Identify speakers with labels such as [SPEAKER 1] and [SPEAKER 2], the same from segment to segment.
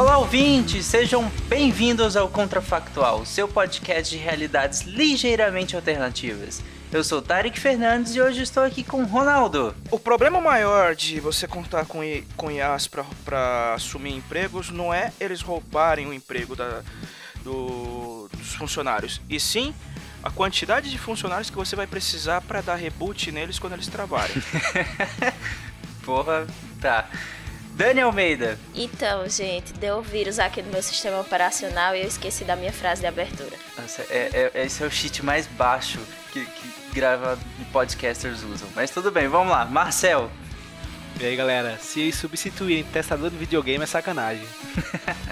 [SPEAKER 1] Olá, ouvintes! Sejam bem-vindos ao Contrafactual, seu podcast de realidades ligeiramente alternativas. Eu sou Tarek Fernandes e hoje estou aqui com Ronaldo.
[SPEAKER 2] O problema maior de você contar com, I, com IAs para assumir empregos não é eles roubarem o emprego da, do, dos funcionários, e sim a quantidade de funcionários que você vai precisar para dar reboot neles quando eles trabalhem.
[SPEAKER 1] Porra, tá. Dani Almeida.
[SPEAKER 3] Então, gente, deu vírus aqui no meu sistema operacional e eu esqueci da minha frase de abertura.
[SPEAKER 1] Nossa, é, é, esse é o cheat mais baixo que, que grava e podcasters usam. Mas tudo bem, vamos lá. Marcel.
[SPEAKER 4] E aí, galera, se substituírem testador de videogame é sacanagem.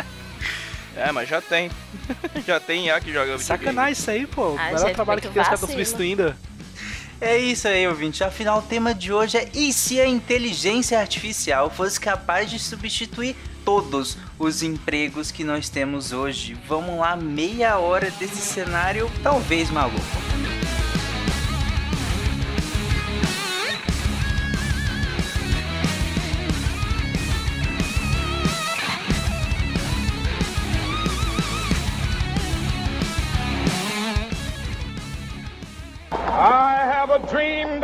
[SPEAKER 2] é, mas já tem. já tem IA que joga videogame.
[SPEAKER 4] Sacanagem isso aí, pô. O melhor trabalho que tem, os caras estão substituindo.
[SPEAKER 1] É isso aí, ouvinte. Afinal, o tema de hoje é e se a inteligência artificial fosse capaz de substituir todos os empregos que nós temos hoje? Vamos lá, meia hora desse cenário talvez maluco.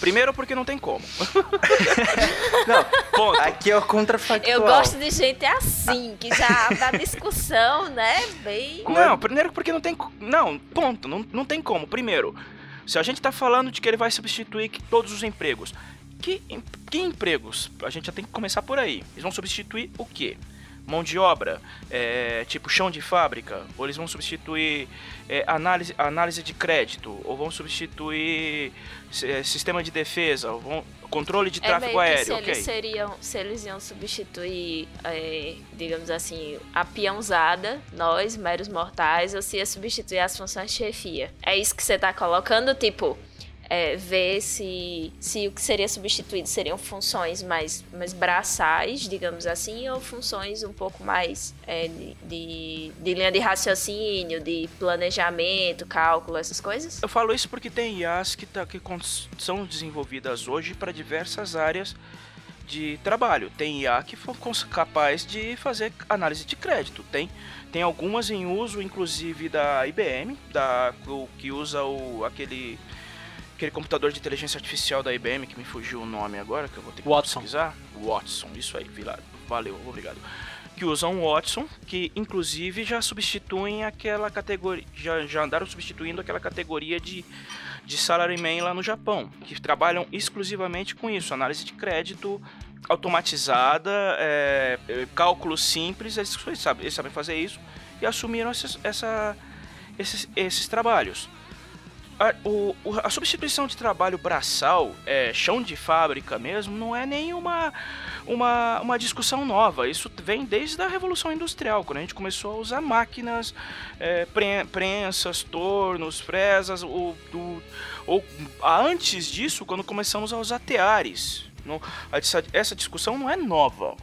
[SPEAKER 2] Primeiro porque não tem como.
[SPEAKER 1] não, ponto. Aqui é o contrafactual.
[SPEAKER 3] Eu gosto de gente assim, que já dá discussão, né? Bem.
[SPEAKER 2] Não, primeiro porque não tem. Não, ponto. Não, não tem como. Primeiro, se a gente tá falando de que ele vai substituir todos os empregos, que, que empregos? A gente já tem que começar por aí. Eles vão substituir o quê? Mão de obra, é, tipo chão de fábrica, ou eles vão substituir é, análise, análise de crédito, ou vão substituir é, sistema de defesa, ou vão, controle de é tráfego aéreo.
[SPEAKER 3] Se, okay. eles seriam, se eles iam substituir, é, digamos assim, a peãozada, nós, meros mortais, ou se ia substituir as funções de chefia. É isso que você está colocando, tipo é, ver se, se o que seria substituído seriam funções mais, mais braçais, digamos assim, ou funções um pouco mais é, de, de, linha de raciocínio, de planejamento, cálculo, essas coisas?
[SPEAKER 2] Eu falo isso porque tem IAs que, tá, que são desenvolvidas hoje para diversas áreas de trabalho. Tem IA que foi capaz de fazer análise de crédito. Tem, tem algumas em uso, inclusive da IBM, da, que usa o, aquele aquele computador de inteligência artificial da IBM, que me fugiu o nome agora, que eu vou ter que Watson. pesquisar. Watson, isso aí, valeu, obrigado. Que usam Watson, que inclusive já substituem aquela categoria, já, já andaram substituindo aquela categoria de, de salaryman lá no Japão, que trabalham exclusivamente com isso, análise de crédito automatizada, é, é cálculos simples, eles, sabem, eles sabem fazer isso e assumiram esses, essa, esses, esses trabalhos a, o, a substituição de trabalho braçal, é, chão de fábrica mesmo, não é nenhuma uma, uma discussão nova. Isso vem desde a Revolução Industrial, quando a gente começou a usar máquinas, é, prensas, tornos, fresas, ou, do, ou antes disso, quando começamos a usar teares. Não, essa, essa discussão não é nova.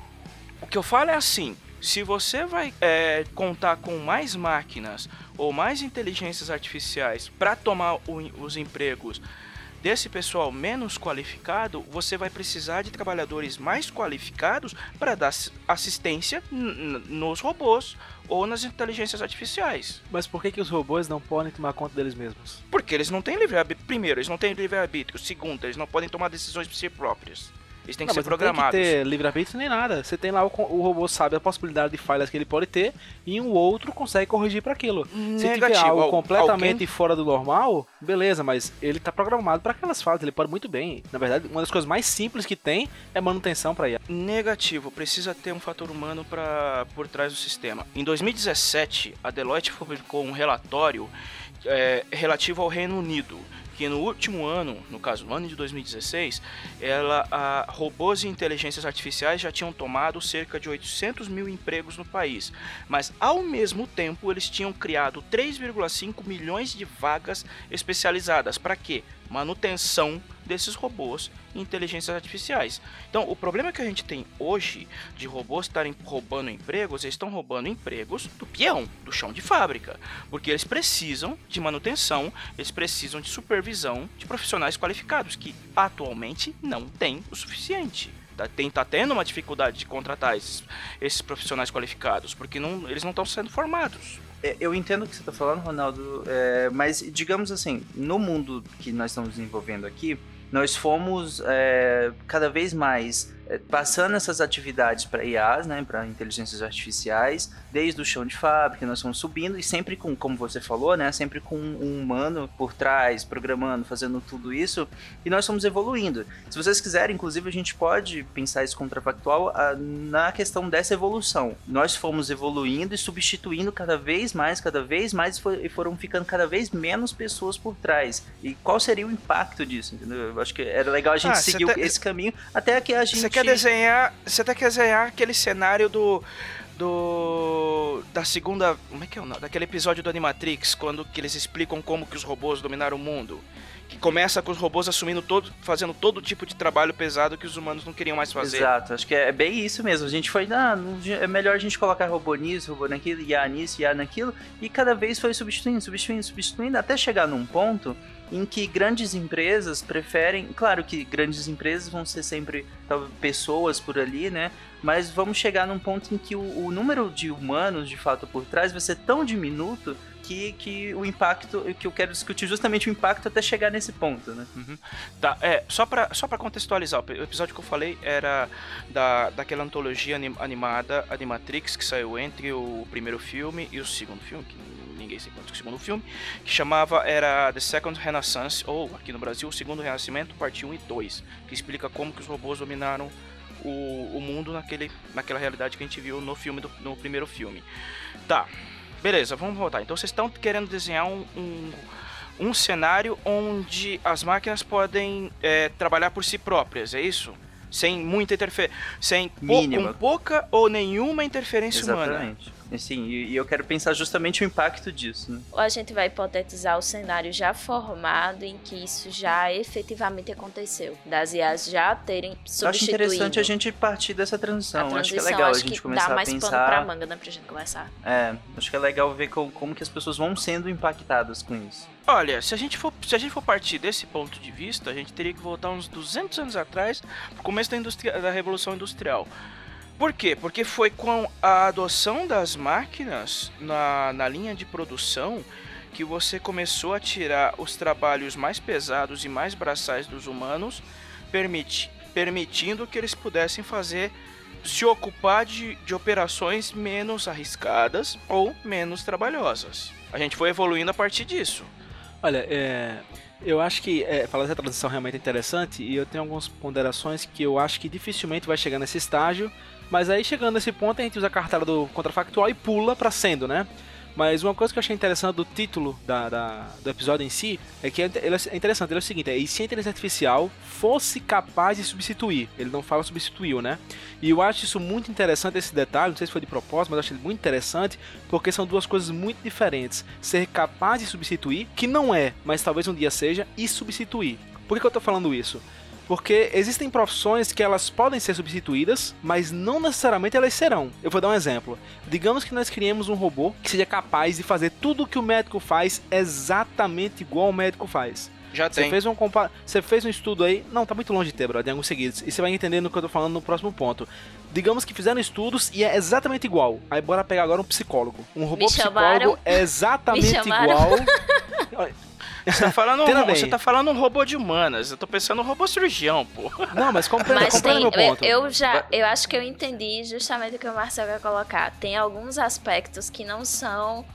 [SPEAKER 2] O que eu falo é assim: se você vai é, contar com mais máquinas ou mais inteligências artificiais para tomar o, os empregos desse pessoal menos qualificado, você vai precisar de trabalhadores mais qualificados para dar assistência nos robôs ou nas inteligências artificiais.
[SPEAKER 4] Mas por que, que os robôs não podem tomar conta deles mesmos?
[SPEAKER 2] Porque eles não têm livre-arbítrio. Primeiro, eles não têm livre-arbítrio. Segundo, eles não podem tomar decisões por si próprios. Eles têm que não, ser programados.
[SPEAKER 4] Não tem que ter livre-arbítrio nem nada. Você tem lá o, o, robô sabe a possibilidade de falhas que ele pode ter e um outro consegue corrigir para aquilo. Se tiver algo completamente Alguém... fora do normal, beleza, mas ele tá programado para aquelas falhas, ele pode muito bem. Na verdade, uma das coisas mais simples que tem é manutenção para IA.
[SPEAKER 2] Negativo, precisa ter um fator humano para por trás do sistema. Em 2017, a Deloitte publicou um relatório é, relativo ao Reino Unido que no último ano, no caso, no ano de 2016, ela, a, robôs e inteligências artificiais já tinham tomado cerca de 800 mil empregos no país, mas ao mesmo tempo eles tinham criado 3,5 milhões de vagas especializadas. Para quê? Manutenção desses robôs e inteligências artificiais. Então, o problema que a gente tem hoje de robôs estarem roubando empregos, eles estão roubando empregos do peão, do chão de fábrica, porque eles precisam de manutenção, eles precisam de supervisão de profissionais qualificados, que atualmente não tem o suficiente tá, tem, tá tendo uma dificuldade de contratar esses, esses profissionais qualificados, porque não, eles não estão sendo formados.
[SPEAKER 1] É, eu entendo o que você está falando, Ronaldo, é, mas digamos assim, no mundo que nós estamos desenvolvendo aqui, nós fomos é, cada vez mais passando essas atividades para IAs, né, para inteligências artificiais, desde o chão de fábrica, nós fomos subindo e sempre com, como você falou, né, sempre com um humano por trás, programando, fazendo tudo isso, e nós fomos evoluindo. Se vocês quiserem, inclusive, a gente pode pensar isso contrafactual a, na questão dessa evolução. Nós fomos evoluindo e substituindo cada vez mais, cada vez mais, e foram ficando cada vez menos pessoas por trás. E qual seria o impacto disso, entendeu? Eu acho que era legal a gente ah, seguir tá... esse caminho até que a gente
[SPEAKER 2] quer desenhar. Você até quer desenhar aquele cenário do. Do. Da segunda. Como é que é o nome? Daquele episódio do Animatrix, quando que eles explicam como que os robôs dominaram o mundo. Que começa com os robôs assumindo todo. fazendo todo tipo de trabalho pesado que os humanos não queriam mais fazer.
[SPEAKER 1] Exato, acho que é bem isso mesmo. A gente foi, ah, é melhor a gente colocar robô nisso, robô naquilo, IA nisso, IA naquilo, e cada vez foi substituindo, substituindo, substituindo, até chegar num ponto em que grandes empresas preferem, claro que grandes empresas vão ser sempre pessoas por ali, né? Mas vamos chegar num ponto em que o, o número de humanos de fato por trás vai ser tão diminuto que, que o impacto, que eu quero discutir justamente o impacto até chegar nesse ponto, né?
[SPEAKER 2] Uhum. Tá, é, só pra, só pra contextualizar, o episódio que eu falei era da, daquela antologia animada Animatrix que saiu entre o primeiro filme e o segundo filme, que ninguém se encontra com o segundo filme, que chamava era The Second Renaissance, ou aqui no Brasil, o Segundo Renascimento, parte 1 e 2, que explica como que os robôs dominaram o, o mundo naquele, naquela realidade que a gente viu no filme do, no primeiro filme. Tá, beleza, vamos voltar. Então vocês estão querendo desenhar um, um, um, cenário onde as máquinas podem é, trabalhar por si próprias, é isso? Sem muita interferência, sem com pouca ou nenhuma interferência
[SPEAKER 1] Exatamente.
[SPEAKER 2] humana.
[SPEAKER 1] Sim, e, eu quero pensar justamente o impacto disso. Né?
[SPEAKER 3] Ou a gente vai hipotetizar o cenário já formado em que isso já efetivamente aconteceu, das IAs já terem substituído. Eu
[SPEAKER 1] acho interessante a gente partir dessa transição. transição acho que é legal a gente começar a pensar. Dá mais pano
[SPEAKER 3] pra manga, né, pra gente conversar.
[SPEAKER 1] É, acho que é legal ver como, como que as pessoas vão sendo impactadas com isso.
[SPEAKER 2] Olha, se a gente for, se a gente for partir desse ponto de vista, a gente teria que voltar uns 200 anos atrás, pro começo da, indústria, da revolução industrial. Por quê? Porque foi com a adoção das máquinas na, na linha de produção que você começou a tirar os trabalhos mais pesados e mais braçais dos humanos, permiti, permitindo que eles pudessem fazer se ocupar de, de operações menos arriscadas ou menos trabalhosas. A gente foi evoluindo a partir disso.
[SPEAKER 4] Olha, é, eu acho que é, falar dessa transição realmente é interessante e eu tenho algumas ponderações que eu acho que dificilmente vai chegar nesse estágio mas aí chegando nesse ponto a gente usa a cartela do contrafactual e pula para sendo, né? Mas uma coisa que eu achei interessante do título da, da, do episódio em si é que é, é interessante, ele é o seguinte, é, e se a inteligência artificial fosse capaz de substituir? Ele não fala substituiu, né? E eu acho isso muito interessante, esse detalhe, não sei se foi de propósito, mas eu achei ele muito interessante, porque são duas coisas muito diferentes. Ser capaz de substituir, que não é, mas talvez um dia seja, e substituir. Por que, que eu tô falando isso? Porque existem profissões que elas podem ser substituídas, mas não necessariamente elas serão. Eu vou dar um exemplo. Digamos que nós criemos um robô que seja capaz de fazer tudo o que o médico faz exatamente igual o médico faz.
[SPEAKER 2] Já
[SPEAKER 4] você
[SPEAKER 2] tem.
[SPEAKER 4] Fez um compa você fez um estudo aí. Não, tá muito longe de ter, brother, em alguns seguidos. E você vai entender no que eu tô falando no próximo ponto. Digamos que fizeram estudos e é exatamente igual. Aí bora pegar agora um psicólogo. Um robô Me psicólogo chamaram. é exatamente igual.
[SPEAKER 2] Você tá falando, um, você tá falando um robô de humanas. Eu tô pensando um robô cirurgião, pô.
[SPEAKER 4] Não, mas compreenda, mas compreenda tem, meu ponto.
[SPEAKER 3] Eu já, eu acho que eu entendi justamente o que o Marcel quer colocar. Tem alguns aspectos que não são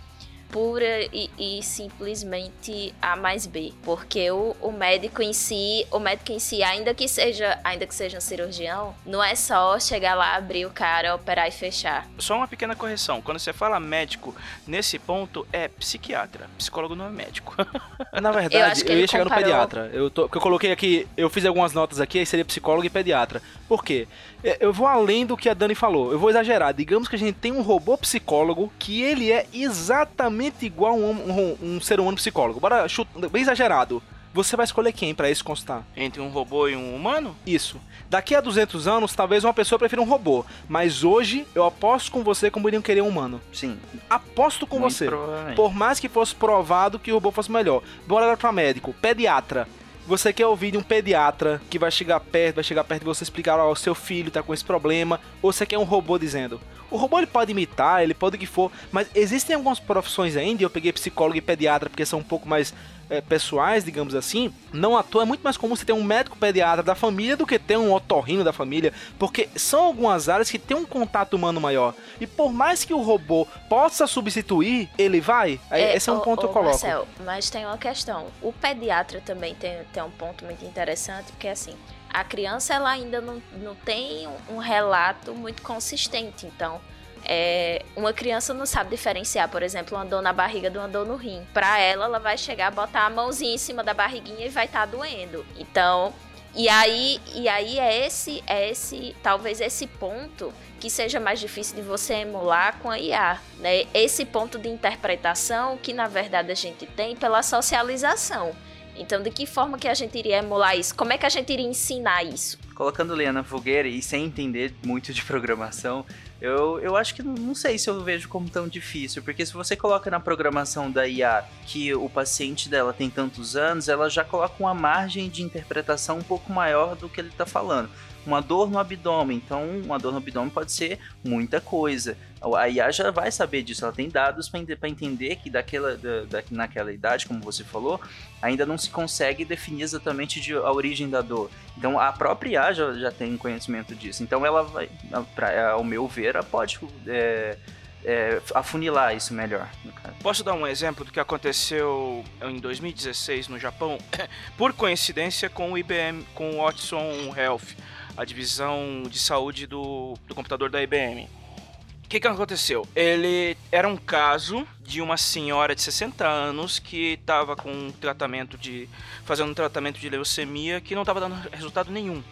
[SPEAKER 3] pura e, e, simplesmente A mais B. Porque o, o, médico em si, o médico em si, ainda que seja, ainda que seja um cirurgião, não é só chegar lá, abrir o cara, operar e fechar.
[SPEAKER 2] Só uma pequena correção. Quando você fala médico, nesse ponto é psiquiatra. Psicólogo não é médico.
[SPEAKER 4] Na verdade, eu, eu ia chegar comparou... no pediatra. Eu, tô, eu coloquei aqui, eu fiz algumas notas aqui, aí seria psicólogo e pediatra. Por quê? É, eu vou além do que a Dani falou. Eu vou exagerar. Digamos que a gente tem um robô psicólogo que ele é exatamente igual a um, um, um ser humano psicólogo. Bora, chuta, bem exagerado. Você vai escolher quem para isso constar?
[SPEAKER 2] Entre um robô e um humano?
[SPEAKER 4] Isso. Daqui a 200 anos, talvez uma pessoa prefira um robô. Mas hoje, eu aposto com você como iriam querer um humano.
[SPEAKER 1] Sim.
[SPEAKER 4] Aposto com Muito você. Por mais que fosse provado que o robô fosse melhor. Bora para médico. Pediatra. Você quer ouvir de um pediatra que vai chegar perto, vai chegar perto de você explicar, ó, oh, o seu filho tá com esse problema, ou você quer um robô dizendo. O robô ele pode imitar, ele pode o que for, mas existem algumas profissões ainda, eu peguei psicólogo e pediatra porque são um pouco mais é, pessoais, digamos assim, não à toa é muito mais comum você ter um médico pediatra da família do que ter um otorrino da família, porque são algumas áreas que tem um contato humano maior. E por mais que o robô possa substituir, ele vai. É, esse é um ponto que eu coloco. Marcel,
[SPEAKER 3] mas tem uma questão. O pediatra também tem, tem um ponto muito interessante, porque assim, a criança ela ainda não, não tem um relato muito consistente, então é, uma criança não sabe diferenciar, por exemplo, uma dor na barriga de uma dor no rim. Para ela, ela vai chegar, botar a mãozinha em cima da barriguinha e vai estar tá doendo. Então, e aí, e aí é esse, é esse, talvez esse ponto que seja mais difícil de você emular com a IA, né? Esse ponto de interpretação que na verdade a gente tem pela socialização. Então, de que forma que a gente iria emular isso? Como é que a gente iria ensinar isso?
[SPEAKER 1] Colocando Leana na fogueira e sem entender muito de programação, eu, eu acho que não sei se eu vejo como tão difícil, porque se você coloca na programação da IA que o paciente dela tem tantos anos, ela já coloca uma margem de interpretação um pouco maior do que ele está falando uma dor no abdômen. Então, uma dor no abdômen pode ser muita coisa. A IA já vai saber disso, ela tem dados para entender que daquela, da, da, naquela idade, como você falou, ainda não se consegue definir exatamente de, a origem da dor. Então, a própria IA já, já tem conhecimento disso. Então, ela vai, pra, ao meu ver, ela pode é, é, afunilar isso melhor.
[SPEAKER 2] Posso dar um exemplo do que aconteceu em 2016 no Japão? Por coincidência com o IBM, com o Watson Health a divisão de saúde do, do computador da IBM. O que, que aconteceu? Ele era um caso de uma senhora de 60 anos que estava com um tratamento de. fazendo um tratamento de leucemia que não estava dando resultado nenhum.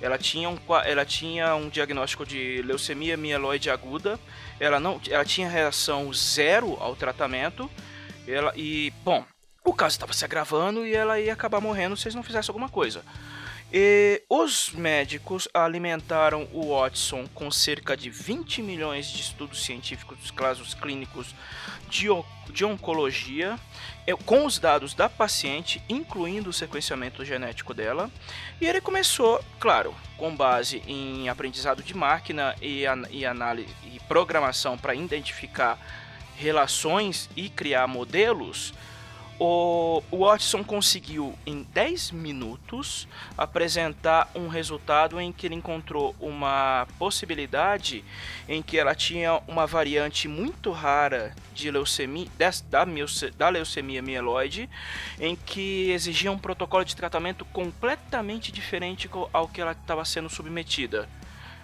[SPEAKER 2] Ela tinha, um, ela tinha um diagnóstico de leucemia mieloide aguda, ela, não, ela tinha reação zero ao tratamento, ela, e, bom, o caso estava se agravando e ela ia acabar morrendo se eles não fizessem alguma coisa. E os médicos alimentaram o Watson com cerca de 20 milhões de estudos científicos dos casos clínicos de, de oncologia, com os dados da paciente, incluindo o sequenciamento genético dela. E ele começou, claro, com base em aprendizado de máquina e, e análise e programação para identificar relações e criar modelos o Watson conseguiu em 10 minutos apresentar um resultado em que ele encontrou uma possibilidade em que ela tinha uma variante muito rara de leucemia da, da leucemia mieloide, em que exigia um protocolo de tratamento completamente diferente ao que ela estava sendo submetida.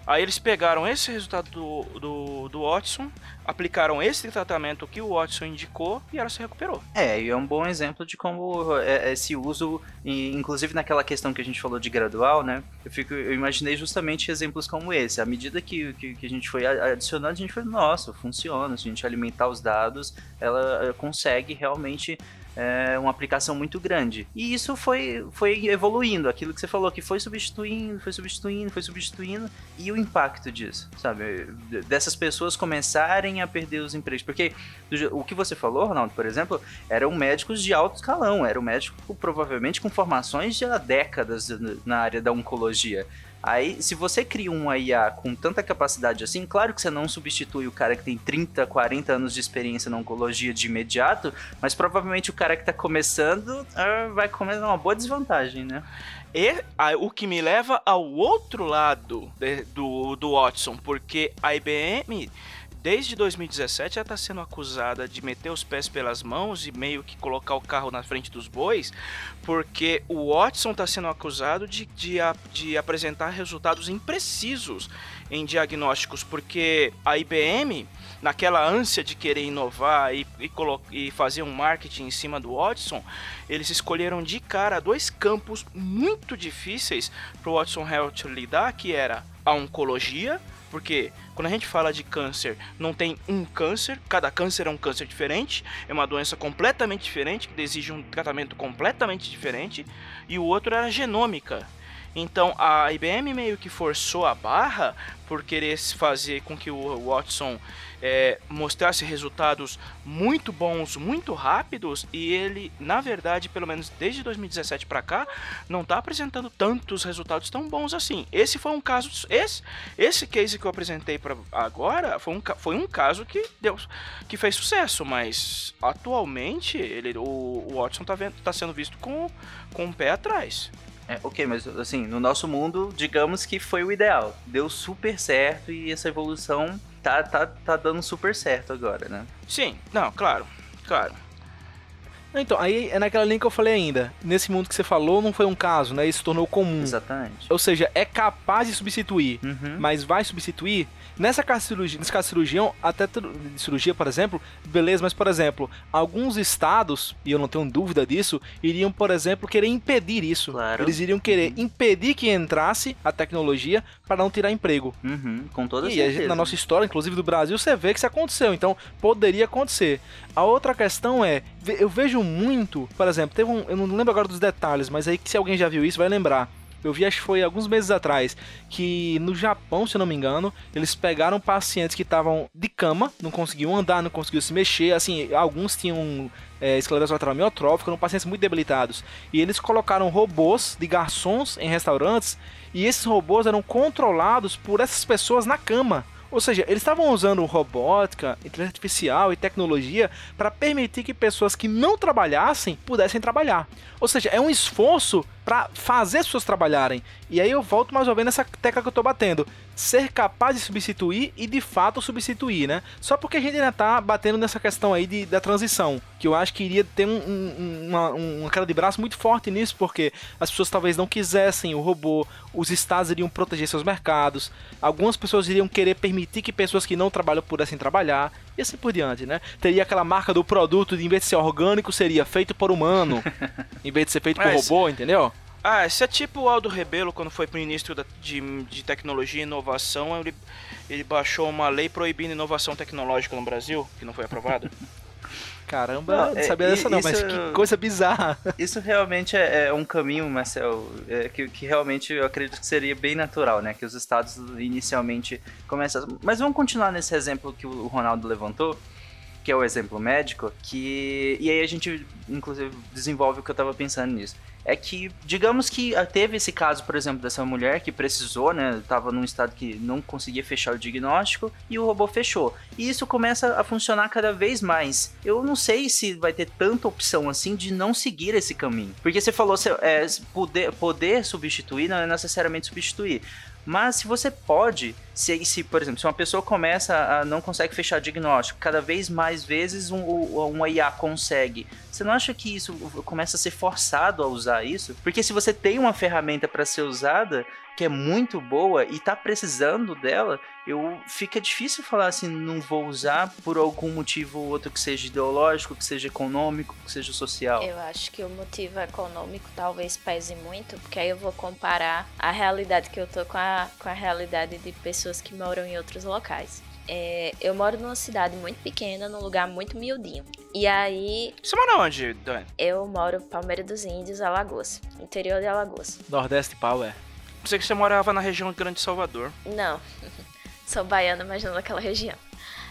[SPEAKER 2] Aí eles pegaram esse resultado do, do, do, Watson, aplicaram esse tratamento que o Watson indicou e ela se recuperou.
[SPEAKER 1] É, e é um bom exemplo de como é, esse uso, inclusive naquela questão que a gente falou de gradual, né? Eu, fico, eu imaginei justamente exemplos como esse. À medida que, que, que a gente foi adicionando, a gente foi, nossa, funciona. Se a gente alimentar os dados, ela consegue realmente é, uma aplicação muito grande. E isso foi, foi evoluindo, aquilo que você falou, que foi substituindo, foi substituindo, foi substituindo, e o impacto disso, sabe? Dessas pessoas começarem a perder os empregos. Porque o que você falou, Ronaldo, por exemplo, eram médicos de alto escalão, era um médico provavelmente com formações de há décadas na área da oncologia. Aí, se você cria um IA com tanta capacidade assim, claro que você não substitui o cara que tem 30, 40 anos de experiência na oncologia de imediato, mas provavelmente o cara que está começando uh, vai comer uma boa desvantagem, né?
[SPEAKER 2] E a, o que me leva ao outro lado de, do, do Watson, porque a IBM desde 2017 ela está sendo acusada de meter os pés pelas mãos e meio que colocar o carro na frente dos bois, porque o Watson está sendo acusado de, de, de apresentar resultados imprecisos em diagnósticos, porque a IBM, naquela ânsia de querer inovar e, e, e fazer um marketing em cima do Watson, eles escolheram de cara dois campos muito difíceis para o Watson Health lidar, que era a oncologia, porque quando a gente fala de câncer, não tem um câncer, cada câncer é um câncer diferente, é uma doença completamente diferente, que exige um tratamento completamente diferente, e o outro era genômica. Então a IBM meio que forçou a barra por querer fazer com que o Watson é, mostrasse resultados muito bons, muito rápidos, e ele, na verdade, pelo menos desde 2017 para cá, não está apresentando tantos resultados tão bons assim. Esse foi um caso, esse, esse case que eu apresentei para agora foi um, foi um caso que deu, que fez sucesso, mas atualmente ele, o, o Watson está tá sendo visto com, com um pé atrás.
[SPEAKER 1] É, ok, mas assim, no nosso mundo, digamos que foi o ideal. Deu super certo e essa evolução tá, tá, tá dando super certo agora, né?
[SPEAKER 2] Sim, não, claro, claro.
[SPEAKER 4] Então, aí é naquela linha que eu falei ainda. Nesse mundo que você falou, não foi um caso, né? Isso se tornou comum.
[SPEAKER 1] Exatamente.
[SPEAKER 4] Ou seja, é capaz de substituir, uhum. mas vai substituir? Nessa caso cirurgia, nesse caso cirurgião, até cirurgia, por exemplo, beleza, mas por exemplo, alguns estados, e eu não tenho dúvida disso, iriam, por exemplo, querer impedir isso. Claro. Eles iriam querer uhum. impedir que entrasse a tecnologia para não tirar emprego.
[SPEAKER 1] Uhum, com toda
[SPEAKER 4] e
[SPEAKER 1] certeza.
[SPEAKER 4] na nossa história, inclusive do Brasil, você vê que isso aconteceu. Então, poderia acontecer. A outra questão é, eu vejo muito, por exemplo, teve um, eu não lembro agora dos detalhes, mas aí que se alguém já viu isso vai lembrar. Eu vi, acho que foi alguns meses atrás, que no Japão, se não me engano, eles pegaram pacientes que estavam de cama, não conseguiam andar, não conseguiam se mexer, assim, alguns tinham é, esclerose lateral amiotrófica, eram pacientes muito debilitados. E eles colocaram robôs de garçons em restaurantes, e esses robôs eram controlados por essas pessoas na cama. Ou seja, eles estavam usando robótica, inteligência artificial e tecnologia para permitir que pessoas que não trabalhassem pudessem trabalhar. Ou seja, é um esforço para fazer as pessoas trabalharem. E aí eu volto mais ou menos nessa tecla que eu tô batendo. Ser capaz de substituir e de fato substituir, né? Só porque a gente ainda tá batendo nessa questão aí de, da transição. Que eu acho que iria ter um, um, uma, uma queda de braço muito forte nisso, porque as pessoas talvez não quisessem o robô, os estados iriam proteger seus mercados, algumas pessoas iriam querer permitir que pessoas que não trabalham pudessem trabalhar e assim por diante, né? Teria aquela marca do produto, de, em vez de ser orgânico, seria feito por humano, em vez de ser feito por Mas, robô, entendeu?
[SPEAKER 2] Ah, isso é tipo o Aldo Rebelo, quando foi ministro da, de, de tecnologia e inovação, ele, ele baixou uma lei proibindo inovação tecnológica no Brasil, que não foi aprovada.
[SPEAKER 4] Caramba, não, não sabia é, dessa não, isso, mas que coisa bizarra.
[SPEAKER 1] Isso realmente é, é um caminho, Marcel, é, que, que realmente eu acredito que seria bem natural, né? Que os estados inicialmente começam... Mas vamos continuar nesse exemplo que o Ronaldo levantou, que é o exemplo médico, que... E aí a gente, inclusive, desenvolve o que eu estava pensando nisso é que, digamos que ah, teve esse caso, por exemplo, dessa mulher que precisou, né? Tava num estado que não conseguia fechar o diagnóstico e o robô fechou. E isso começa a funcionar cada vez mais. Eu não sei se vai ter tanta opção assim de não seguir esse caminho. Porque você falou, é, poder, poder substituir não é necessariamente substituir. Mas se você pode, se, se, por exemplo, se uma pessoa começa a não consegue fechar diagnóstico, cada vez mais vezes um, um IA consegue. Você não acha que isso começa a ser forçado a usar isso? Porque se você tem uma ferramenta para ser usada, que é muito boa e tá precisando dela, eu fica difícil falar assim, não vou usar por algum motivo ou outro que seja ideológico, que seja econômico, que seja social.
[SPEAKER 3] Eu acho que o motivo econômico talvez pese muito, porque aí eu vou comparar a realidade que eu tô com a, com a realidade de pessoas que moram em outros locais. É, eu moro numa cidade muito pequena, num lugar muito miudinho. E aí.
[SPEAKER 2] Você mora onde, Dani?
[SPEAKER 3] Eu moro em Palmeira dos Índios, Alagoas. Interior de Alagoas.
[SPEAKER 4] Nordeste Power.
[SPEAKER 2] Pensei que você morava na região Grande Salvador.
[SPEAKER 3] Não. Sou baiana, mas não naquela região.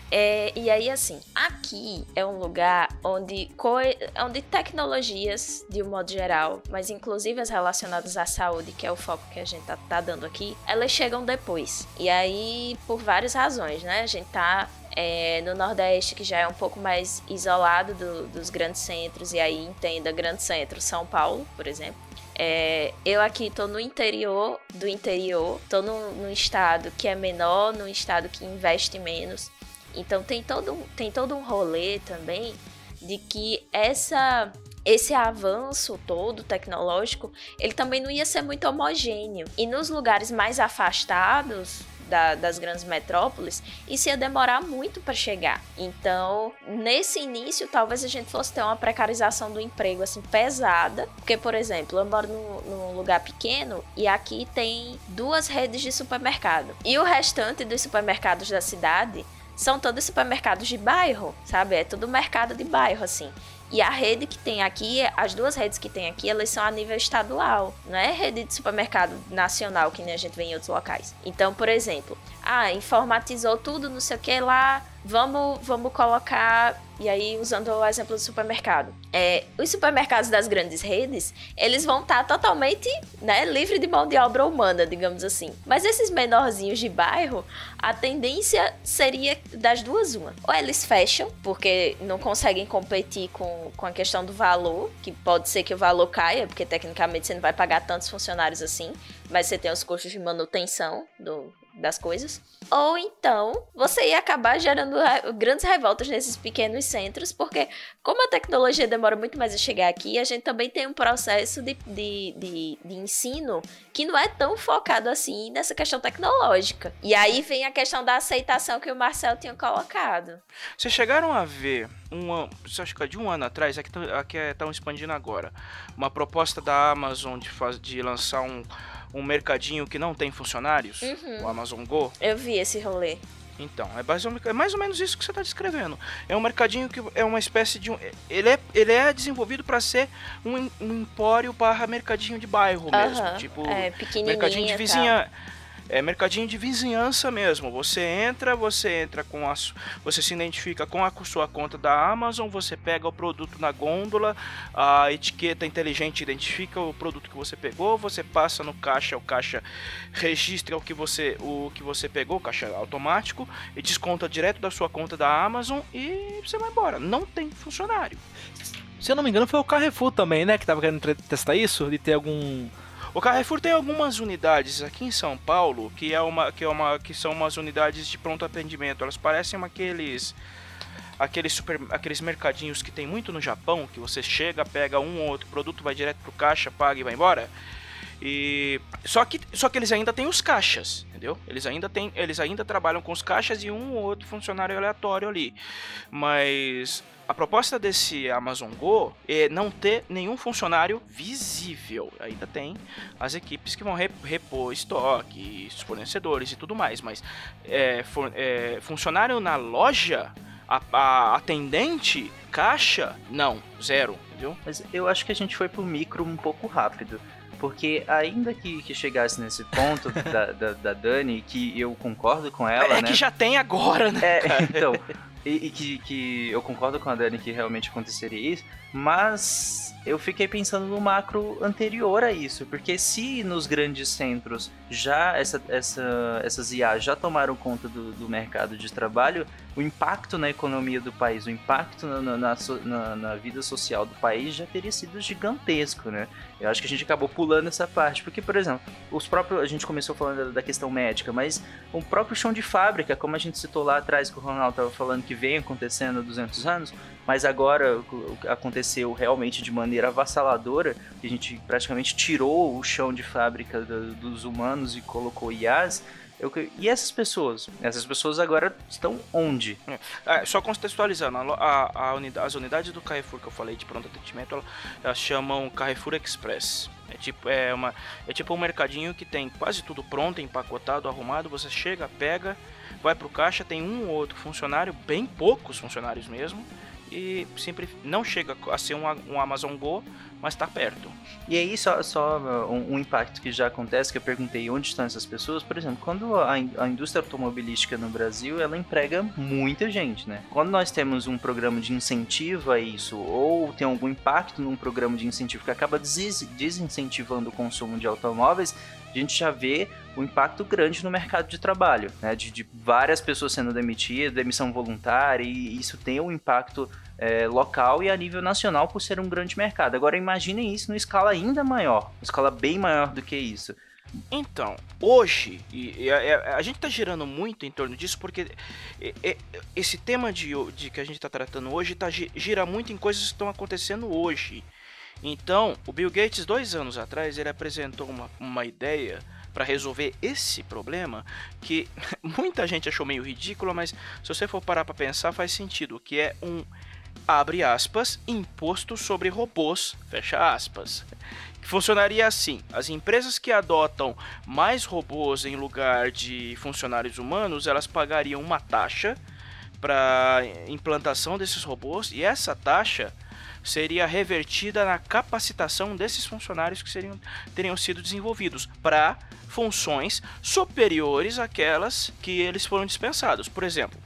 [SPEAKER 3] É, e aí, assim, aqui é um lugar onde, onde tecnologias, de um modo geral, mas inclusive as relacionadas à saúde, que é o foco que a gente tá, tá dando aqui, elas chegam depois. E aí, por várias razões, né? A gente tá é, no Nordeste, que já é um pouco mais isolado do, dos grandes centros, e aí entenda grande centro, São Paulo, por exemplo. É, eu aqui tô no interior do interior, tô num, num estado que é menor, num estado que investe menos. Então tem todo, tem todo um rolê também de que essa esse avanço todo tecnológico, ele também não ia ser muito homogêneo. E nos lugares mais afastados da, das grandes metrópoles, isso ia demorar muito para chegar. Então, nesse início, talvez a gente fosse ter uma precarização do emprego assim pesada, porque, por exemplo, eu moro num, num lugar pequeno e aqui tem duas redes de supermercado. E o restante dos supermercados da cidade são todos supermercados de bairro, sabe? É tudo mercado de bairro, assim. E a rede que tem aqui, as duas redes que tem aqui, elas são a nível estadual, não é rede de supermercado nacional que nem a gente vê em outros locais. Então, por exemplo, ah, informatizou tudo, não sei o que lá, vamos, vamos colocar e aí, usando o exemplo do supermercado, é, os supermercados das grandes redes, eles vão estar tá totalmente né, livre de mão de obra humana, digamos assim. Mas esses menorzinhos de bairro, a tendência seria das duas uma. Ou eles fecham, porque não conseguem competir com, com a questão do valor, que pode ser que o valor caia, porque tecnicamente você não vai pagar tantos funcionários assim, mas você tem os custos de manutenção do, das coisas. Ou então você ia acabar gerando grandes revoltas nesses pequenos centros, porque como a tecnologia demora muito mais a chegar aqui, a gente também tem um processo de, de, de, de ensino que não é tão focado assim nessa questão tecnológica. E aí vem a questão da aceitação que o Marcel tinha colocado.
[SPEAKER 2] Vocês chegaram a ver uma, acho que é de um ano atrás, aqui estão expandindo agora, uma proposta da Amazon de, faz, de lançar um um mercadinho que não tem funcionários, uhum. o Amazon Go.
[SPEAKER 3] Eu vi esse rolê.
[SPEAKER 2] Então, é mais, ou, é mais ou menos isso que você está descrevendo. É um mercadinho que é uma espécie de um. Ele é, ele é desenvolvido para ser um, um empório barra mercadinho de bairro mesmo. Tipo,
[SPEAKER 3] é,
[SPEAKER 2] mercadinho de vizinha. Tal é mercadinho de vizinhança mesmo. Você entra, você entra com a você se identifica com a sua conta da Amazon, você pega o produto na gôndola, a etiqueta inteligente identifica o produto que você pegou, você passa no caixa, o caixa registra o que você o que você pegou, caixa automático e desconta direto da sua conta da Amazon e você vai embora. Não tem funcionário.
[SPEAKER 4] Se eu não me engano, foi o Carrefour também, né, que tava querendo testar isso, de ter algum
[SPEAKER 2] o Carrefour tem algumas unidades aqui em São Paulo que é uma que é uma que são umas unidades de pronto atendimento. Elas parecem aqueles aqueles super aqueles mercadinhos que tem muito no Japão, que você chega, pega um ou outro produto, vai direto pro caixa, paga e vai embora. E só que só que eles ainda têm os caixas, entendeu? Eles ainda têm, eles ainda trabalham com os caixas e um ou outro funcionário aleatório ali. Mas a proposta desse Amazon Go é não ter nenhum funcionário visível. Ainda tem as equipes que vão repor estoque, os fornecedores e tudo mais, mas é, for, é, funcionário na loja, a, a atendente, caixa, não, zero, entendeu?
[SPEAKER 1] Mas eu acho que a gente foi pro micro um pouco rápido. Porque ainda que, que chegasse nesse ponto da, da, da, Dani, que eu concordo com ela,
[SPEAKER 2] é,
[SPEAKER 1] né?
[SPEAKER 2] que já tem agora, né?
[SPEAKER 1] É, então, e, e que, que eu concordo com a Dani que realmente aconteceria isso, mas eu fiquei pensando no macro anterior a isso, porque se nos grandes centros já essa, essa, essas IA já tomaram conta do, do mercado de trabalho, o impacto na economia do país, o impacto na, na, na, na, vida social do país já teria sido gigantesco, né? Eu acho que a gente acabou pulando essa parte, porque, por exemplo, os próprios, a gente começou falando da, questão médica, mas o próprio chão de fábrica, como a gente citou lá atrás, que o Ronaldo estava falando que vem acontecendo há 200 anos, mas agora aconteceu realmente de maneira avassaladora, a gente praticamente tirou o chão de fábrica do, dos humanos e colocou IAs, eu, e essas pessoas? Essas pessoas agora estão onde?
[SPEAKER 2] É, é só contextualizando, a, a unidade, as unidades do Carrefour que eu falei de pronto atendimento, elas, elas chamam Carrefour Express. É tipo, é, uma, é tipo um mercadinho que tem quase tudo pronto, empacotado, arrumado. Você chega, pega, vai pro caixa, tem um ou outro funcionário, bem poucos funcionários mesmo e sempre não chega a ser um, um Amazon Go, mas está perto.
[SPEAKER 1] E aí, só, só um, um, impacto que já acontece, que eu perguntei onde estão essas pessoas, por exemplo, quando a, a indústria automobilística no Brasil, ela emprega muita gente, né? Quando nós temos um programa de incentivo a isso, ou tem algum impacto num programa de incentivo que acaba des desincentivando o consumo de automóveis, a gente já vê um impacto grande no mercado de trabalho, né? De, de várias pessoas sendo demitidas, demissão voluntária, e isso tem um impacto é, local e a nível nacional por ser um grande mercado. Agora imaginem isso numa escala ainda maior, uma escala bem maior do que isso.
[SPEAKER 2] Então, hoje, e, e a, a, gente está girando muito em torno disso porque e, e, esse tema de, de, que a gente está tratando hoje tá, gira muito em coisas que estão acontecendo hoje. Então, o Bill Gates, dois anos atrás, ele apresentou uma, uma ideia para resolver esse problema que muita gente achou meio ridículo, mas se você for parar para pensar faz sentido, que é um abre aspas imposto sobre robôs fecha aspas. Que funcionaria assim: as empresas que adotam mais robôs em lugar de funcionários humanos, elas pagariam uma taxa para implantação desses robôs e essa taxa seria revertida na capacitação desses funcionários que seriam, teriam sido desenvolvidos para funções superiores àquelas que eles foram dispensados. Por exemplo,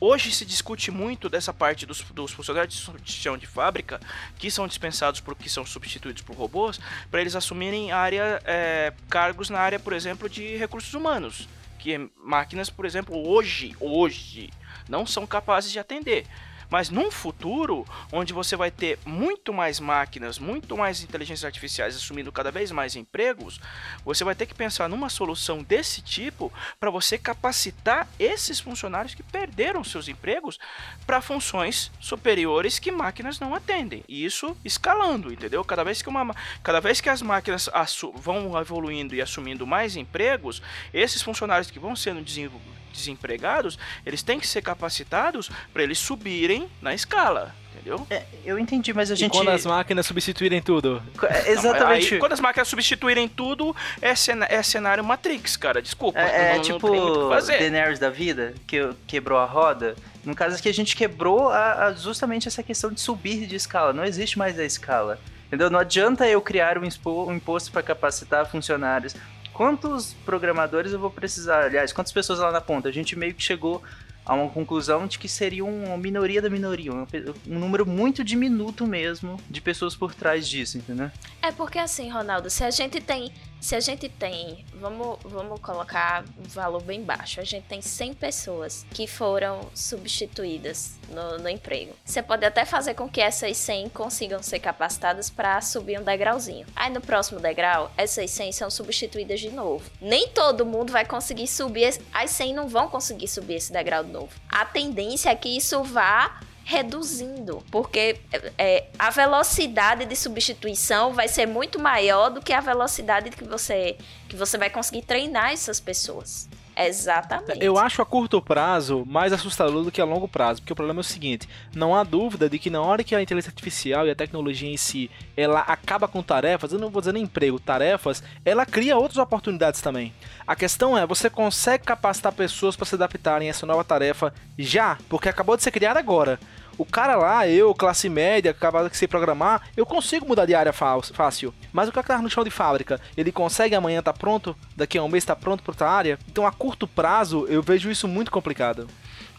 [SPEAKER 2] Hoje se discute muito dessa parte dos, dos funcionários de chão de fábrica que são dispensados porque são substituídos por robôs para eles assumirem área, é, cargos na área, por exemplo, de recursos humanos, que máquinas, por exemplo, hoje, hoje não são capazes de atender. Mas num futuro, onde você vai ter muito mais máquinas, muito mais inteligências artificiais assumindo cada vez mais empregos, você vai ter que pensar numa solução desse tipo para você capacitar esses funcionários que perderam seus empregos para funções superiores que máquinas não atendem. E isso escalando, entendeu? Cada vez que uma cada vez que as máquinas vão evoluindo e assumindo mais empregos, esses funcionários que vão sendo desenvolvidos desempregados, eles têm que ser capacitados para eles subirem na escala. Entendeu?
[SPEAKER 1] É, eu entendi, mas a
[SPEAKER 4] e
[SPEAKER 1] gente.
[SPEAKER 4] quando as máquinas substituírem tudo?
[SPEAKER 1] É, exatamente.
[SPEAKER 2] Não, aí, quando as máquinas substituírem tudo, é, cena, é cenário Matrix, cara. Desculpa.
[SPEAKER 1] É, é não, tipo não Daenerys da vida, que quebrou a roda. No caso aqui, a gente quebrou a, a, justamente essa questão de subir de escala. Não existe mais a escala. Entendeu? Não adianta eu criar um, um imposto para capacitar funcionários quantos programadores eu vou precisar? Aliás, quantas pessoas lá na ponta? A gente meio que chegou a uma conclusão de que seria uma minoria da minoria, um, um número muito diminuto mesmo de pessoas por trás disso, entendeu?
[SPEAKER 3] É porque assim, Ronaldo, se a gente tem se a gente tem, vamos, vamos colocar um valor bem baixo, a gente tem 100 pessoas que foram substituídas no, no emprego. Você pode até fazer com que essas 100 consigam ser capacitadas para subir um degrauzinho. Aí no próximo degrau, essas 100 são substituídas de novo. Nem todo mundo vai conseguir subir, as 100 não vão conseguir subir esse degrau de novo. A tendência é que isso vá reduzindo, porque é, a velocidade de substituição vai ser muito maior do que a velocidade que você, que você vai conseguir treinar essas pessoas. Exatamente.
[SPEAKER 4] Eu acho a curto prazo mais assustador do que a longo prazo, porque o problema é o seguinte: não há dúvida de que na hora que a inteligência artificial e a tecnologia em si ela acaba com tarefas, eu não vou dizer nem emprego, tarefas, ela cria outras oportunidades também. A questão é, você consegue capacitar pessoas para se adaptarem a essa nova tarefa já, porque acabou de ser criada agora. O cara lá, eu, classe média, acabado de ser programar, eu consigo mudar de área fácil. Mas o cara que tá no chão de fábrica, ele consegue amanhã tá pronto, daqui a um mês tá pronto para outra área. Então a curto prazo eu vejo isso muito complicado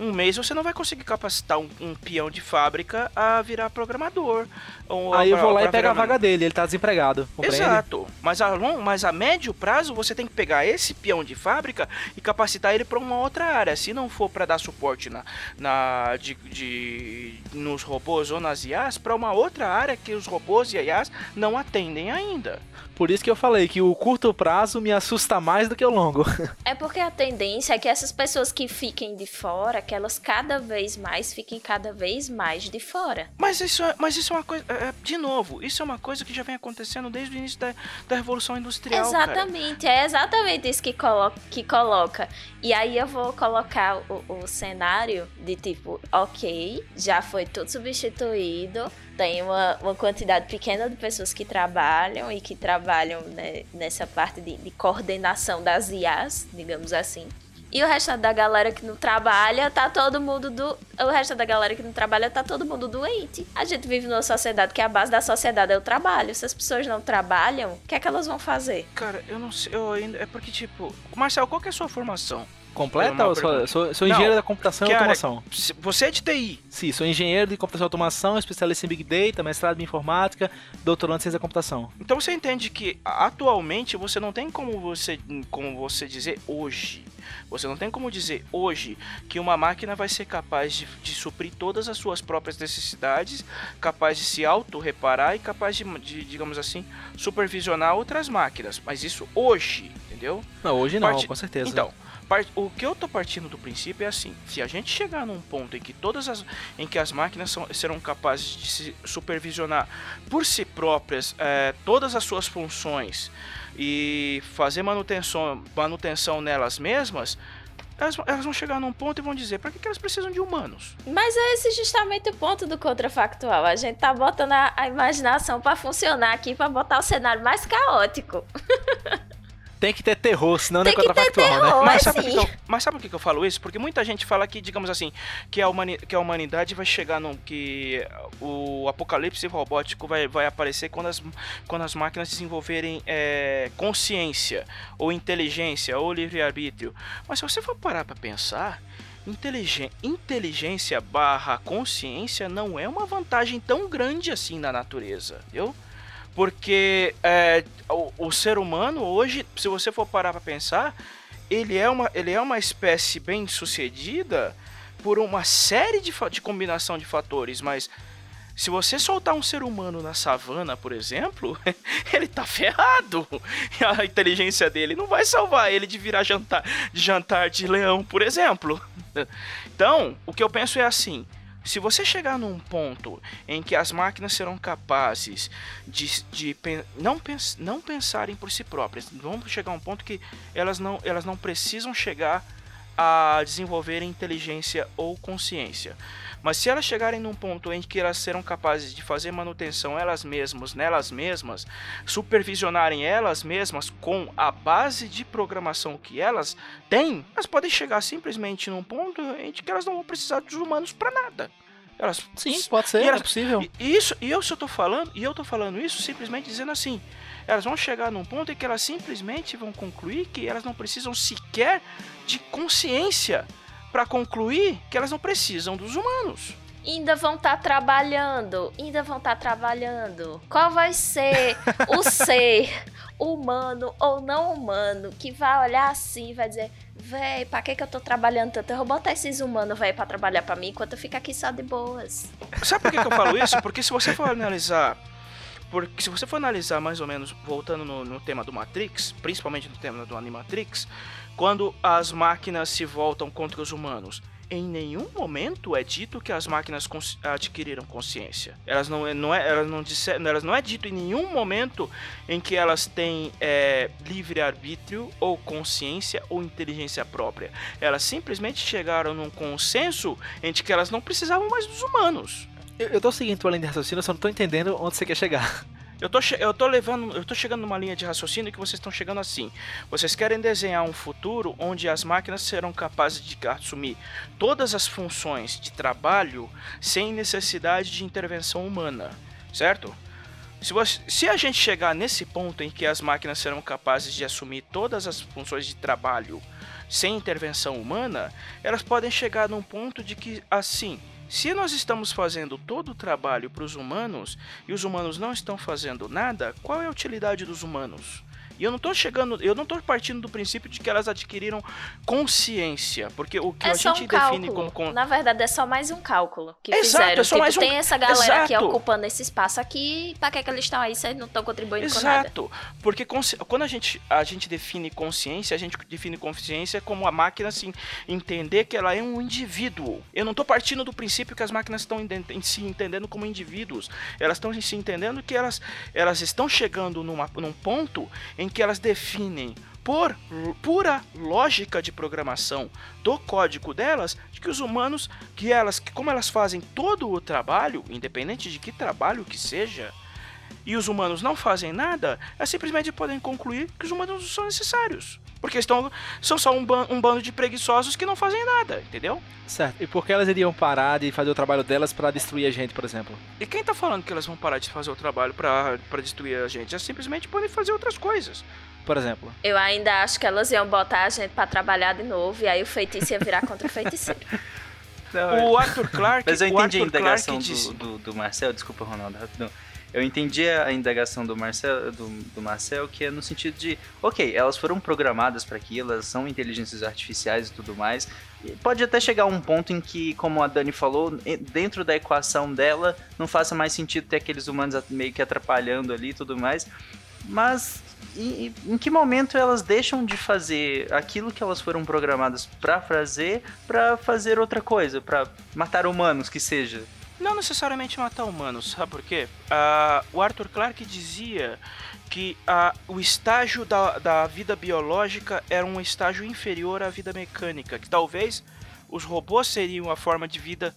[SPEAKER 2] um mês você não vai conseguir capacitar um, um peão de fábrica a virar programador.
[SPEAKER 4] Aí eu vou lá e pego a vaga dele, ele tá desempregado.
[SPEAKER 2] Compreende? Exato. Mas a, long, mas a médio prazo você tem que pegar esse peão de fábrica e capacitar ele para uma outra área. Se não for para dar suporte na, na de, de, nos robôs ou nas IAs, para uma outra área que os robôs e IAs não atendem ainda.
[SPEAKER 4] Por isso que eu falei que o curto prazo me assusta mais do que o longo.
[SPEAKER 3] É porque a tendência é que essas pessoas que fiquem de fora, que elas cada vez mais fiquem cada vez mais de fora.
[SPEAKER 2] Mas isso, é, mas isso é uma coisa, é, é, de novo, isso é uma coisa que já vem acontecendo desde o início da, da Revolução Industrial.
[SPEAKER 3] Exatamente,
[SPEAKER 2] cara.
[SPEAKER 3] é exatamente isso que coloca, que coloca. E aí eu vou colocar o, o cenário de tipo, ok, já foi tudo substituído, tem uma, uma quantidade pequena de pessoas que trabalham e que trabalham né, nessa parte de, de coordenação das IAs, digamos assim. E o resto da galera que não trabalha, tá todo mundo do. O resto da galera que não trabalha, tá todo mundo doente. A gente vive numa sociedade que a base da sociedade é o trabalho. Se as pessoas não trabalham, o que é que elas vão fazer?
[SPEAKER 2] Cara, eu não sei. Eu ainda. É porque, tipo. Marcel, qual que é a sua formação?
[SPEAKER 4] Completa ou sou, sou, sou engenheiro da computação e automação?
[SPEAKER 2] Você é de TI?
[SPEAKER 4] Sim, sou engenheiro de computação e automação, especialista em Big Data, mestrado em informática, doutorando em ciência da computação.
[SPEAKER 2] Então você entende que atualmente você não tem como você, como você dizer hoje. Você não tem como dizer hoje que uma máquina vai ser capaz de, de suprir todas as suas próprias necessidades, capaz de se auto-reparar e capaz de, de, digamos assim, supervisionar outras máquinas. Mas isso hoje, entendeu?
[SPEAKER 4] Não, hoje não, Part... com certeza.
[SPEAKER 2] Então, o que eu tô partindo do princípio é assim: se a gente chegar num ponto em que todas as, em que as máquinas são, serão capazes de se supervisionar por si próprias é, todas as suas funções e fazer manutenção, manutenção nelas mesmas, elas, elas, vão chegar num ponto e vão dizer para que, que elas precisam de humanos.
[SPEAKER 3] Mas é esse justamente o ponto do contrafactual. A gente tá botando a, a imaginação para funcionar aqui, para botar o cenário mais caótico.
[SPEAKER 4] Tem que ter terror, senão Tem não é contrafactual, né?
[SPEAKER 2] Mas sabe, eu, mas sabe por que eu falo isso? Porque muita gente fala que, digamos assim, que a, humani que a humanidade vai chegar num. que o apocalipse robótico vai, vai aparecer quando as, quando as máquinas desenvolverem é, consciência, ou inteligência, ou livre-arbítrio. Mas se você for parar pra pensar. Inteligência barra consciência não é uma vantagem tão grande assim na natureza, viu? Porque é, o, o, ser humano hoje, se você for parar para pensar, ele é, uma, ele é uma espécie bem sucedida por uma série de, de combinação de fatores, mas se você soltar um ser humano na savana, por exemplo, ele tá ferrado. A inteligência dele não vai salvar ele de virar jantar de jantar de leão, por exemplo. Então, o que eu penso é assim: se você chegar num ponto em que as máquinas serão capazes de, de não, pens, não pensarem por si próprias, vão chegar a um ponto que elas não, elas não precisam chegar a desenvolver inteligência ou consciência. Mas se elas chegarem num ponto em que elas serão capazes de fazer manutenção elas mesmas, nelas mesmas, supervisionarem elas mesmas com a base de programação que elas têm, elas podem chegar simplesmente num ponto em que elas não vão precisar dos humanos para nada.
[SPEAKER 4] Elas, Sim, pode ser, elas, é possível.
[SPEAKER 2] E isso, e eu só tô falando, e eu tô falando isso simplesmente dizendo assim, elas vão chegar num ponto em que elas simplesmente vão concluir que elas não precisam sequer de consciência para concluir que elas não precisam dos humanos.
[SPEAKER 3] Ainda vão estar tá trabalhando, ainda vão estar tá trabalhando. Qual vai ser o ser humano ou não humano que vai olhar assim e vai dizer: Véi, pra que, que eu tô trabalhando tanto? Eu vou botar esses humanos, véi, pra trabalhar pra mim enquanto eu fico aqui só de boas.
[SPEAKER 2] Sabe por que, que eu falo isso? Porque se você for analisar porque se você for analisar mais ou menos, voltando no, no, tema do Matrix, principalmente no tema do Animatrix, quando as máquinas se voltam contra os humanos, em nenhum momento é dito que as máquinas cons adquiriram consciência. Elas não, não é, elas não disseram, elas não é dito em nenhum momento em que elas têm é, livre arbítrio ou consciência ou inteligência própria. Elas simplesmente chegaram num consenso entre que elas não precisavam mais dos humanos.
[SPEAKER 4] Eu, eu tô seguindo linha de raciocínio, só não tô entendendo onde você quer chegar.
[SPEAKER 2] Eu tô, eu tô levando, eu tô chegando numa linha de raciocínio que vocês estão chegando assim. Vocês querem desenhar um futuro onde as máquinas serão capazes de assumir todas as funções de trabalho sem necessidade de intervenção humana, certo? Se, você, se a gente chegar nesse ponto em que as máquinas serão capazes de assumir todas as funções de trabalho sem intervenção humana, elas podem chegar num ponto de que assim se nós estamos fazendo todo o trabalho para os humanos e os humanos não estão fazendo nada, qual é a utilidade dos humanos? E eu não tô chegando, eu não tô partindo do princípio de que elas adquiriram consciência, porque o que é a gente um define como, como,
[SPEAKER 3] Na verdade, é só mais um cálculo que Exato, fizeram. É só tipo, mais um... tem essa galera Exato. aqui ocupando esse espaço aqui, para que, que eles estão aí se eles não estão contribuindo
[SPEAKER 2] Exato.
[SPEAKER 3] com nada?
[SPEAKER 2] Exato, porque quando a gente, a gente define consciência, a gente define consciência como a máquina assim, entender que ela é um indivíduo. Eu não tô partindo do princípio que as máquinas estão se entendendo como indivíduos. Elas estão se entendendo que elas, elas estão chegando numa, num ponto em que elas definem por pura lógica de programação do código delas, de que os humanos, que elas, que como elas fazem todo o trabalho, independente de que trabalho que seja, e os humanos não fazem nada, elas simplesmente podem concluir que os humanos não são necessários. Porque estão, são só um, ban, um bando de preguiçosos que não fazem nada, entendeu?
[SPEAKER 4] Certo. E por que elas iriam parar de fazer o trabalho delas para destruir a gente, por exemplo?
[SPEAKER 2] E quem tá falando que elas vão parar de fazer o trabalho para destruir a gente? Elas simplesmente podem fazer outras coisas.
[SPEAKER 4] Por exemplo.
[SPEAKER 3] Eu ainda acho que elas iam botar a gente para trabalhar de novo e aí o feitiço ia virar contra o feiticeiro.
[SPEAKER 2] Não, o Arthur Clarke.
[SPEAKER 1] Mas eu entendi
[SPEAKER 2] a
[SPEAKER 1] indagação do, do, do, Marcel, desculpa, Ronaldo, rapidão. Eu entendi a indagação do Marcel, do, do Marcel, que é no sentido de, ok, elas foram programadas para aquilo, elas são inteligências artificiais e tudo mais. E pode até chegar um ponto em que, como a Dani falou, dentro da equação dela, não faça mais sentido ter aqueles humanos meio que atrapalhando ali e tudo mais. Mas e, em que momento elas deixam de fazer aquilo que elas foram programadas para fazer, para fazer outra coisa, para matar humanos que seja?
[SPEAKER 2] Não necessariamente matar humanos, sabe por quê? Uh, o Arthur Clarke dizia que uh, o estágio da, da vida biológica era um estágio inferior à vida mecânica, que talvez os robôs seriam a forma de vida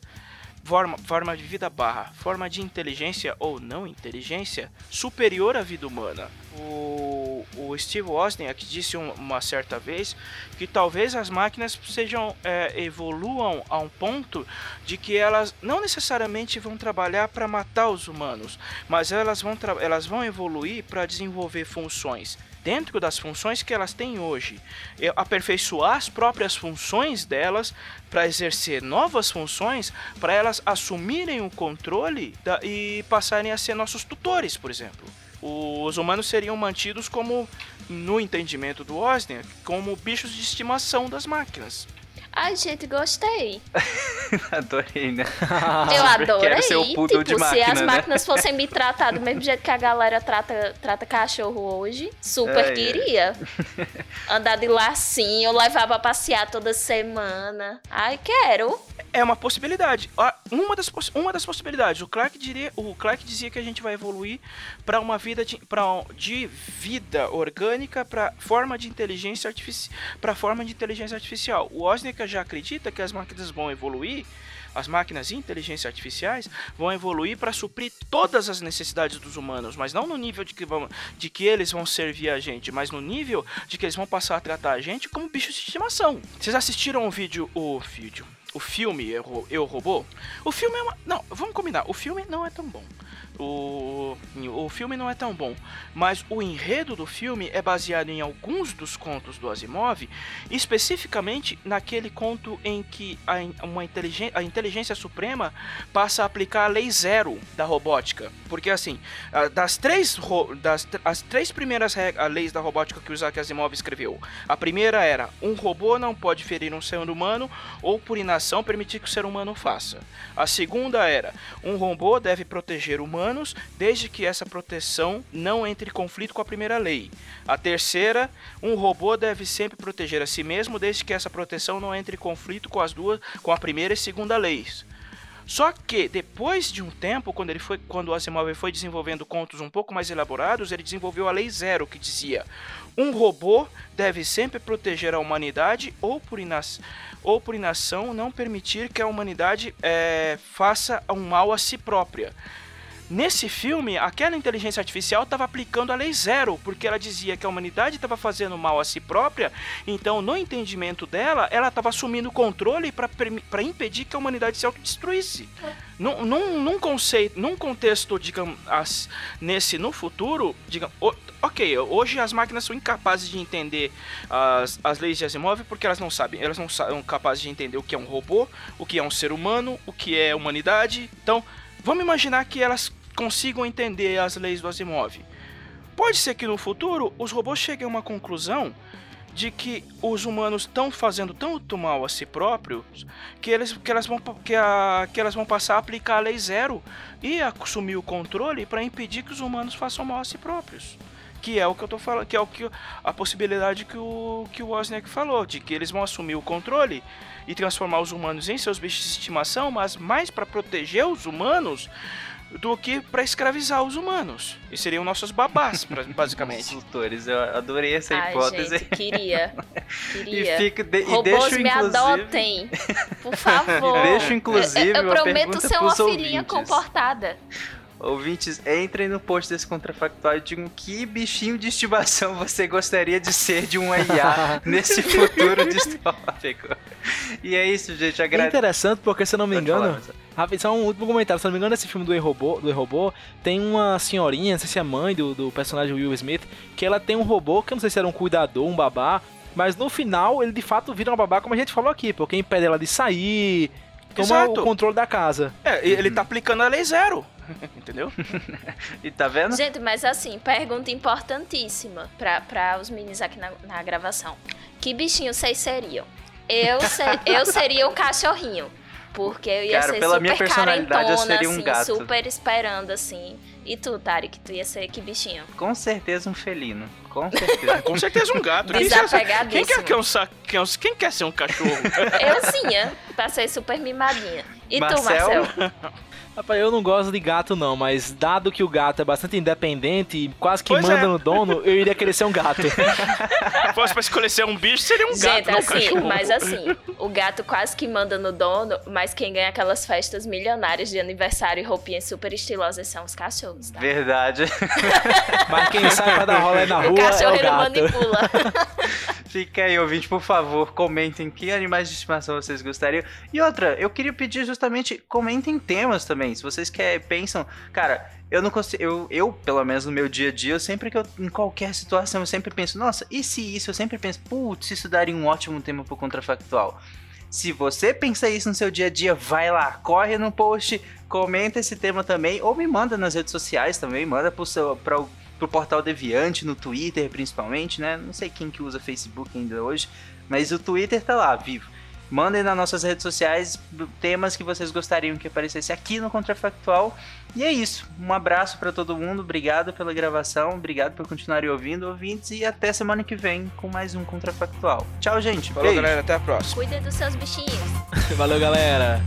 [SPEAKER 2] forma, forma de vida barra forma de inteligência ou não inteligência superior à vida humana. O, o Steve Wozniak disse uma certa vez que talvez as máquinas sejam é, evoluam a um ponto de que elas não necessariamente vão trabalhar para matar os humanos, mas elas vão, elas vão evoluir para desenvolver funções dentro das funções que elas têm hoje, aperfeiçoar as próprias funções delas para exercer novas funções, para elas assumirem o controle da, e passarem a ser nossos tutores, por exemplo. Os humanos seriam mantidos como, no entendimento do Wozniak, como bichos de estimação das máquinas.
[SPEAKER 3] Ai, gente, gostei.
[SPEAKER 1] adorei, né?
[SPEAKER 3] Eu adorei. Ser o tipo, de máquina, se as né? máquinas fossem me tratar do mesmo jeito que a galera trata, trata cachorro hoje, super é, queria. É. Andar de lacinho, levar pra passear toda semana. Ai, quero.
[SPEAKER 2] É uma possibilidade. Ah, uma das, uma das possibilidades. O Clark, diria, o Clark dizia que a gente vai evoluir para uma vida de, pra, de vida orgânica para forma de inteligência artificial. Para forma de inteligência artificial. O Já acredita que as máquinas vão evoluir, as máquinas de inteligência artificiais vão evoluir para suprir todas as necessidades dos humanos, mas não no nível de que, vão, de que eles vão servir a gente, mas no nível de que eles vão passar a tratar a gente como bichos de estimação. Vocês assistiram o vídeo, o vídeo, o filme Eu, Eu Robô? O filme é uma, não, vamos combinar, o filme não é tão bom. O, o filme não é tão bom, mas o enredo do filme é baseado em alguns dos contos do Asimov, especificamente naquele conto em que a, uma inteligência, a inteligência suprema passa a aplicar a lei zero da robótica. Porque assim, das três, das, as três primeiras leis da robótica que o Isaac Asimov escreveu, a primeira era: um robô não pode ferir um ser humano ou por inação permitir que o ser humano faça. A segunda era: um robô deve proteger o humano humanos, desde que essa proteção não entre em conflito com a primeira lei. A terceira, um robô deve sempre proteger a si mesmo, desde que essa proteção não entre em conflito com as duas, com a primeira e segunda leis. Só que depois de um tempo, quando ele foi, quando o Asimov foi desenvolvendo contos um pouco mais elaborados, ele desenvolveu a lei zero que dizia: um robô deve sempre proteger a humanidade ou por, inas, ou por inação não permitir que a humanidade é, faça um mal a si própria. Nesse filme, aquela inteligência artificial estava aplicando a lei zero, porque ela dizia que a humanidade estava fazendo mal a si própria, então, no entendimento dela, ela estava assumindo o controle para impedir que a humanidade se autodestruísse. Num, num, num conceito, num contexto, digamos, as, nesse, no futuro, digamos, ok, hoje as máquinas são incapazes de entender as, as leis de Asimov porque elas não sabem, elas não são capazes de entender o que é um robô, o que é um ser humano, o que é humanidade, então Vamos imaginar que elas consigam entender as leis do Asimov. Pode ser que no futuro os robôs cheguem a uma conclusão de que os humanos estão fazendo tanto mal a si próprios que, eles, que, elas vão, que, a, que elas vão passar a aplicar a lei zero e assumir o controle para impedir que os humanos façam mal a si próprios. Que é o que eu tô falando, que é o que a possibilidade que o que o Wozniak falou, de que eles vão assumir o controle e transformar os humanos em seus bichos de estimação, mas mais para proteger os humanos do que para escravizar os humanos. E seriam nossos babás, basicamente.
[SPEAKER 1] Consultores, eu adorei essa Ai, hipótese.
[SPEAKER 3] Gente, queria. Queria.
[SPEAKER 1] E, fica de,
[SPEAKER 3] Robôs
[SPEAKER 1] e deixo,
[SPEAKER 3] me adotem, por favor.
[SPEAKER 1] E deixo, inclusive,
[SPEAKER 3] Eu, eu prometo ser uma
[SPEAKER 1] filhinha
[SPEAKER 3] ouvintes. comportada.
[SPEAKER 1] Ouvintes, entrem no post desse contrafactual e digam que bichinho de estimação você gostaria de ser de um IA nesse futuro distópico. E é isso, gente.
[SPEAKER 4] Agra... É interessante porque, se eu não me engano, Rafa, só um último comentário. Se não me engano, nesse filme do E-Robô, do E-Robô, tem uma senhorinha, não sei se é mãe do, do personagem Will Smith, que ela tem um robô, que eu não sei se era um cuidador, um babá, mas no final ele de fato vira uma babá, como a gente falou aqui, porque impede ela de sair, toma Exato. o controle da casa.
[SPEAKER 2] É, ele tá aplicando a lei zero. Entendeu?
[SPEAKER 1] e tá vendo?
[SPEAKER 3] Gente, mas assim, pergunta importantíssima para os meninos aqui na, na gravação. Que bichinho vocês seriam? Eu, ser, eu seria o cachorrinho. Porque eu ia Cara, ser pela super minha personalidade, eu seria um assim, gato. super esperando, assim. E tu, Tarek, tu ia ser que bichinho?
[SPEAKER 1] Com certeza um felino. Com certeza.
[SPEAKER 2] Com certeza um gato. Quem, quem, quer, quer um, quem, quem quer ser um cachorro?
[SPEAKER 3] eu sim, é. Pra ser super mimadinha. E Marcel? tu, Marcel?
[SPEAKER 4] Rapaz, eu não gosto de gato não, mas dado que o gato é bastante independente e quase que pois manda é. no dono, eu iria querer ser um gato.
[SPEAKER 2] Fosse pra escolher ser um bicho, seria um
[SPEAKER 3] Gente,
[SPEAKER 2] gato,
[SPEAKER 3] assim, um Mas assim, o gato quase que manda no dono, mas quem ganha aquelas festas milionárias de aniversário e roupinhas super estilosas são os cachorros, tá?
[SPEAKER 1] Verdade.
[SPEAKER 4] mas quem sai pra dar rolê na rua o
[SPEAKER 3] cachorro
[SPEAKER 4] é o gato.
[SPEAKER 3] manipula.
[SPEAKER 1] Fica aí, ouvinte, por favor, comentem que animais de estimação vocês gostariam. E outra, eu queria pedir justamente, comentem temas também. Se vocês querem, pensam, cara, eu não consigo, eu, eu, pelo menos no meu dia a dia, eu sempre que eu, em qualquer situação, eu sempre penso, nossa, e se isso? Eu sempre penso, putz, isso daria um ótimo tema pro contrafactual. Se você pensa isso no seu dia a dia, vai lá, corre no post, comenta esse tema também, ou me manda nas redes sociais também, manda pro seu, pra, pro portal Deviante, no Twitter principalmente, né? Não sei quem que usa Facebook ainda hoje, mas o Twitter tá lá, vivo. Mandem nas nossas redes sociais temas que vocês gostariam que aparecesse aqui no Contrafactual. E é isso. Um abraço para todo mundo. Obrigado pela gravação. Obrigado por continuarem ouvindo, ouvintes. E até semana que vem com mais um Contrafactual. Tchau, gente.
[SPEAKER 2] Falou, Beijo. galera. Até a próxima.
[SPEAKER 3] Cuida dos seus bichinhos.
[SPEAKER 4] Valeu, galera.